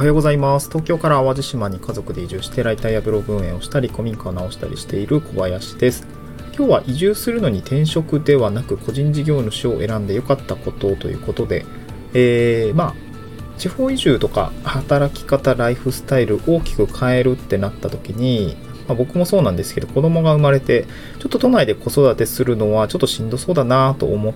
はようございます。東京から淡路島に家族で移住してライターやブログ運営をしたり、古民家を直したりしている小林です。今日は移住するのに転職ではなく個人事業主を選んで良かったことということで、えー、まあ、地方移住とか働き方、ライフスタイル大きく変えるってなった時に、ま、僕もそうなんですけど、子供が生まれて、ちょっと都内で子育てするのはちょっとしんどそうだなと思っ、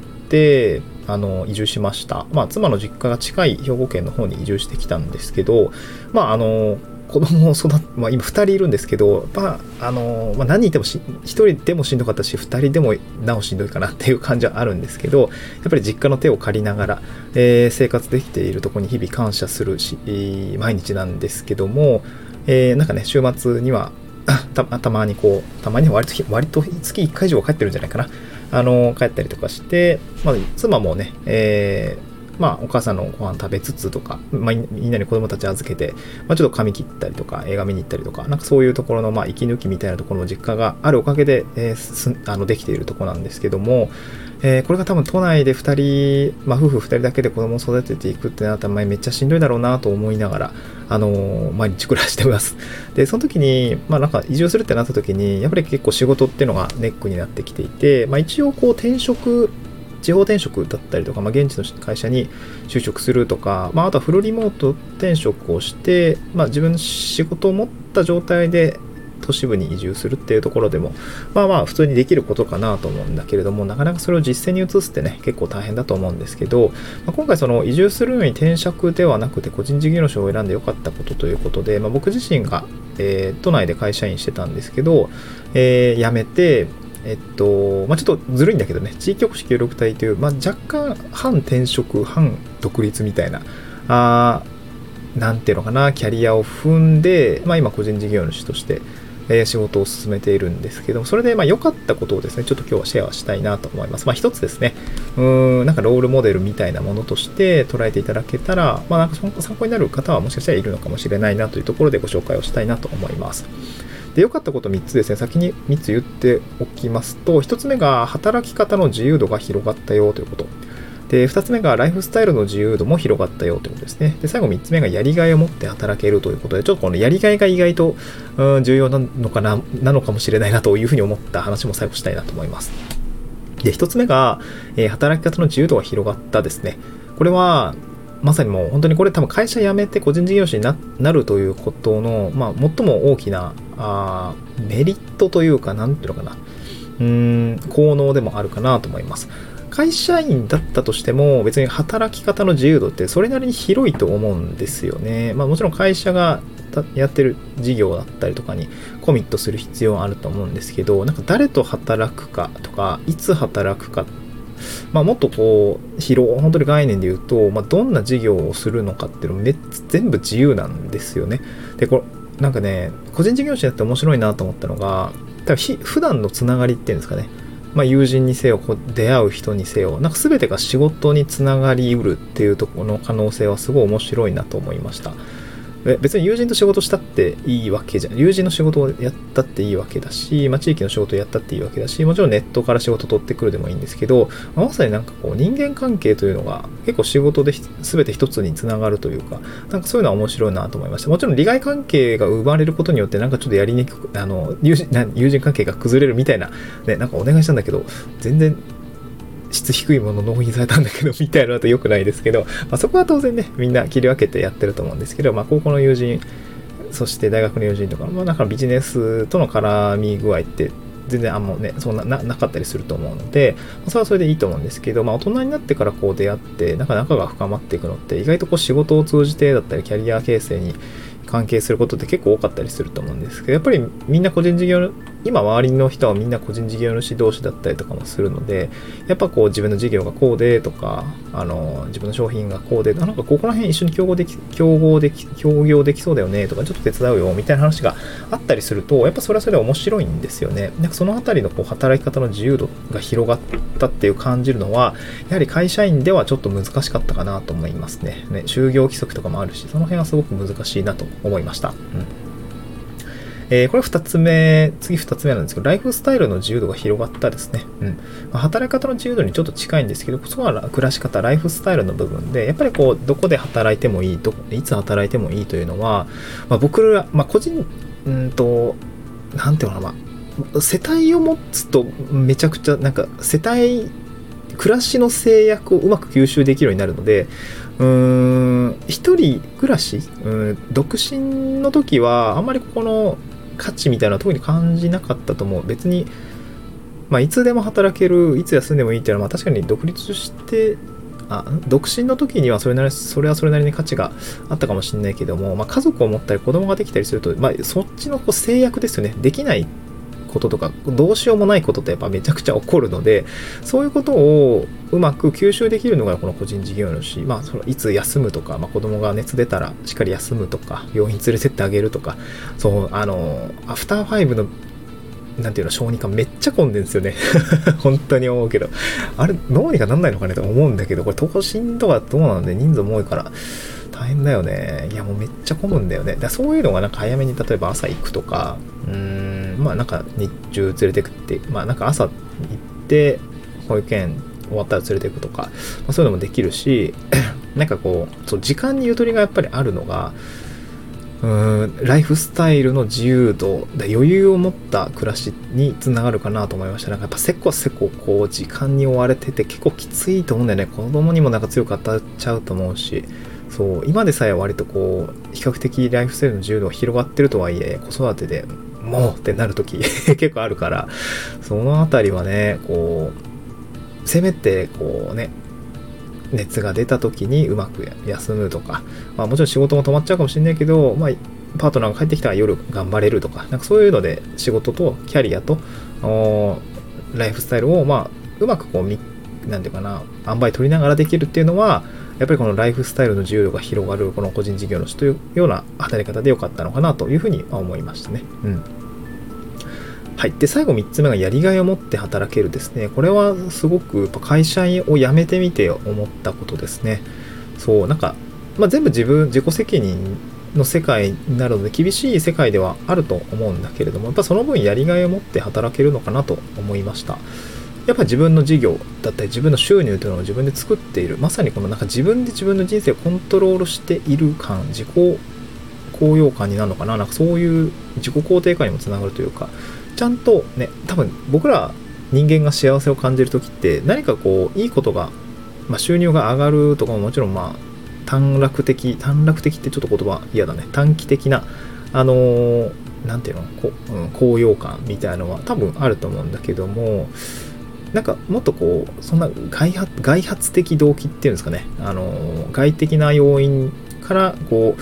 あの、移住しました。まあ、妻の実家が近い兵庫県の方に移住してきたんですけど、まあ、あの、子供を育て、まあ、今2人いるんですけど、まあ、あの、まあ、何人いてもし、1人でもしんどかったし、2人でもなおしんどいかなっていう感じはあるんですけど、やっぱり実家の手を借りながら、えー、生活できているとこに日々感謝するし、毎日なんですけども、えー、なんかね、週末にはた、たまにこう、たまに割と、割と月1回以上は帰ってるんじゃないかな。あの、帰ったりとかして、まあ、妻もね、えー、まあ、お母さんのご飯食べつつとか、まあ、みんなに子供たち預けて、まあ、ちょっと髪切ったりとか、映画見に行ったりとか、なんかそういうところの、まあ、息抜きみたいなところの実家があるおかげで、えー、あのできているとこなんですけども、えー、これが多分都内で2人、まあ、夫婦2人だけで子供を育てていくってなったら、めっちゃしんどいだろうなと思いながら、あのー、毎日暮らしてます。で、その時に、まあなんか移住するってなった時に、やっぱり結構仕事っていうのがネックになってきていて、まあ一応こう転職地方転職だったりとか、まあ、現地の会社に就職するとか、まあ、あとはフルリモート転職をして、まあ、自分の仕事を持った状態で都市部に移住するっていうところでも、まあまあ普通にできることかなと思うんだけれども、なかなかそれを実践に移すってね、結構大変だと思うんですけど、まあ、今回その移住するのに転職ではなくて個人事業主を選んでよかったことということで、まあ、僕自身が、えー、都内で会社員してたんですけど、えー、辞めて、えっと、まあ、ちょっとずるいんだけどね、地域おこし協力隊という、まあ、若干反転職、反独立みたいな、あなんていうのかな、キャリアを踏んで、まあ、今個人事業主として、え、仕事を進めているんですけどもそれで、まあ、良かったことをですね、ちょっと今日はシェアしたいなと思います。まあ、一つですね、うーん、なんかロールモデルみたいなものとして捉えていただけたら、まあ、なんか参考になる方はもしかしたらいるのかもしれないなというところでご紹介をしたいなと思います。で、良かったこと3つですね。先に3つ言っておきますと、1つ目が働き方の自由度が広がったよということ。で、2つ目がライフスタイルの自由度も広がったよということですね。で、最後3つ目がやりがいを持って働けるということで、ちょっとこのやりがいが意外と、うん、重要なのかな、なのかもしれないなというふうに思った話も最後したいなと思います。で、1つ目が、えー、働き方の自由度が広がったですね。これは、まさにもう本当にこれ多分会社辞めて個人事業主になるということの、まあ、最も大きなあメリットというか、なんていうのかな、うーん、効能でもあるかなと思います。会社員だったとしても別に働き方の自由度ってそれなりに広いと思うんですよね。まあもちろん会社がやってる事業だったりとかにコミットする必要はあると思うんですけど、なんか誰と働くかとか、いつ働くかまあ、もっとこう、広、本当に概念で言うと、まあ、どんな事業をするのかっていうのめ全部自由なんですよね。で、これ、なんかね、個人事業者やって面白いなと思ったのが、多分普段のつながりっていうんですかね。まあ、友人にせよ、こう出会う人にせよ、なんか全てが仕事につながりうるっていうとこの可能性はすごい面白いなと思いました。別に友人と仕事したっていいわけじゃん。友人の仕事をやったっていいわけだし、まあ、地域の仕事をやったっていいわけだし、もちろんネットから仕事取ってくるでもいいんですけど、まさになんかこう人間関係というのが結構仕事で全て一つにつながるというか、なんかそういうのは面白いなと思いました。もちろん利害関係が生まれることによってなんかちょっとやりにくく、あの、友人友人関係が崩れるみたいな、ね、なんかお願いしたんだけど、全然質低いもの納品されたんだけど、みたいなのと良くないですけど、まあ、そこは当然ね、みんな切り分けてやってると思うんですけど、まあ、高校の友人、そして大学の友人とか、まあ、なんかビジネスとの絡み具合って全然あんまね、そんななかったりすると思うので、まあ、それはそれでいいと思うんですけど、まあ、大人になってからこう出会って、なんか仲が深まっていくのって、意外とこう仕事を通じてだったり、キャリア形成に関係することって結構多かったりすると思うんですけど、やっぱりみんな個人事業、今周りの人はみんな個人事業主同士だったりとかもするので、やっぱこう自分の事業がこうでとか、あの、自分の商品がこうで、なんかここら辺一緒に競合でき、競合でき、協業できそうだよねとか、ちょっと手伝うよみたいな話があったりすると、やっぱそれはそれで面白いんですよね。なんかそのあたりのこう働き方の自由度が広がったっていう感じるのは、やはり会社員ではちょっと難しかったかなと思いますね。ね就業規則とかもあるし、その辺はすごく難しいなと思いました。うんえー、これ2つ目、次2つ目なんですけど、ライフスタイルの自由度が広がったですね。うん。まあ、働き方の自由度にちょっと近いんですけど、そこは暮らし方、ライフスタイルの部分で、やっぱりこう、どこで働いてもいい、どいつ働いてもいいというのは、まあ、僕ら、まあ、個人、うんと、なんていうのかな、まあ、世帯を持つとめちゃくちゃ、なんか、世帯、暮らしの制約をうまく吸収できるようになるので、うーん、一人暮らし、うん、独身の時は、あんまりここの価値みたいな特に感じなかったと思う。別に、まあ、いつでも働ける、いつ休んでもいいっていうのは、まあ、確かに独立してあ独身の時にはそれなりそれはそれなりに価値があったかもしれないけども、まあ、家族を持ったり子供ができたりすると、まあ、そっちのこう制約ですよねできないこととかどうしようもないことってやっぱめちゃくちゃ起こるのでそういうことをうまく吸収できるのがこの個人事業主、まあ、そのいつ休むとか、まあ、子供が熱出たらしっかり休むとか病院連れてってあげるとかそうあのアフターファイブのなんていうの、小児科めっちゃ混んでんですよね。本当に思うけど。あれ、どうにかなんないのかねと思うんだけど、これ、都心とかどうなんで人数も多いから、大変だよね。いや、もうめっちゃ混むんだよね。だそういうのがなんか早めに、例えば朝行くとか、うーん、まあなんか日中連れてくって、まあなんか朝行って、保育園終わったら連れていくとか、まあ、そういうのもできるし、なんかこう、そう時間にゆとりがやっぱりあるのが、うーんライフスタイルの自由度で余裕を持った暮らしにつながるかなと思いましたなんかやっぱせこせここう時間に追われてて結構きついと思うんだよね子供にもなんか強く当たっちゃうと思うしそう今でさえ割とこう比較的ライフスタイルの自由度が広がってるとはいえ子育てでもうってなる時 結構あるからその辺りはねこうせめてこうね熱が出た時にうまく休むとか、まあ、もちろん仕事も止まっちゃうかもしれないけど、まあ、パートナーが帰ってきたら夜頑張れるとか、なんかそういうので仕事とキャリアとライフスタイルを、まあ、うまくこう、なんていうかな、塩梅取りながらできるっていうのは、やっぱりこのライフスタイルの自由度が広がるこの個人事業主というような働き方で良かったのかなというふうに思いましたね。うん。はい。で、最後3つ目がやりがいを持って働けるですね。これはすごく会社員を辞めてみて思ったことですね。そう、なんか、まあ、全部自分、自己責任の世界になるので厳しい世界ではあると思うんだけれども、やっぱその分やりがいを持って働けるのかなと思いました。やっぱ自分の事業だったり自分の収入というのを自分で作っている。まさにこのなんか自分で自分の人生をコントロールしている感、自己高揚感になるのかな。なんかそういう自己肯定感にもつながるというか、ちゃんとね、多分僕ら人間が幸せを感じる時って何かこういいことが、まあ、収入が上がるとかももちろんまあ短絡的短絡的ってちょっと言葉嫌だね。短期的なあのー、なんていうの？こ、うん、高揚感みたいのは多分あると思うんだけどもなんかもっとこうそんな外発外発的動機っていうんですかね。あの、外的な要因からこ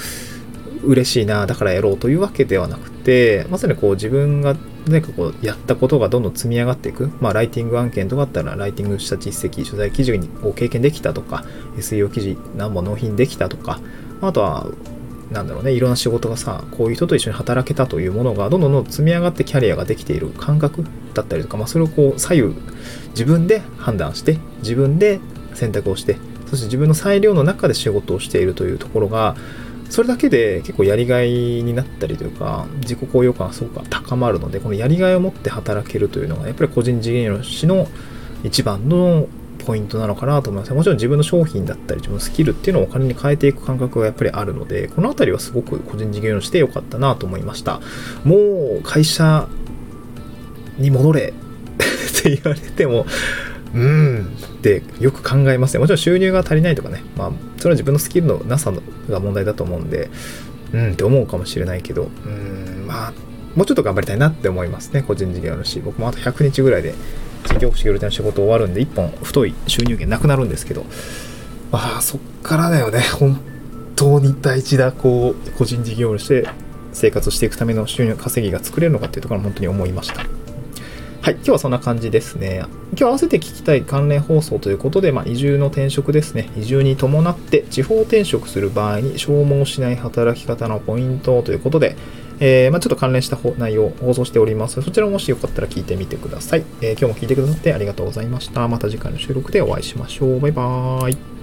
う嬉しいなだからやろうというわけではなくてまさにこう自分が何かこうやったことがどんどん積み上がっていく、まあ、ライティング案件とかあったらライティングした実績取材記事を経験できたとか SEO 記事何本納品できたとか。あとはなんだろうねいろんな仕事がさこういう人と一緒に働けたというものがどんどんどん積み上がってキャリアができている感覚。だったりとか、まあ、それをこう左右自分で判断して自分で選択をしてそして自分の裁量の中で仕事をしているというところがそれだけで結構やりがいになったりというか、自己高揚感がすごく高まるので、このやりがいを持って働けるというのが、やっぱり個人事業主の一番のポイントなのかなと思います。もちろん自分の商品だったり、自分のスキルっていうのをお金に変えていく感覚がやっぱりあるので、このあたりはすごく個人事業主で良かったなと思いました。もう会社に戻れって言われても、うーんってよく考えますね。もちろん収入が足りないとかね、まあ、それは自分のスキルのなさが問題だと思うんで、うんって思うかもしれないけど、うん、まあ、もうちょっと頑張りたいなって思いますね、個人事業主。僕もあと100日ぐらいで事業主業の仕事終わるんで、1本太い収入源なくなるんですけど、まあ、そっからだよね、本当に大事だ、こう、個人事業主で生活していくための収入、稼ぎが作れるのかっていうところは本当に思いました。はい、今日はそんな感じですね。今日合わせて聞きたい関連放送ということで、まあ、移住の転職ですね。移住に伴って地方転職する場合に消耗しない働き方のポイントということで、えー、まあ、ちょっと関連した内容を放送しております。そちらもしよかったら聞いてみてください。えー、今日も聞いてくださってありがとうございました。また次回の収録でお会いしましょう。バイバーイ。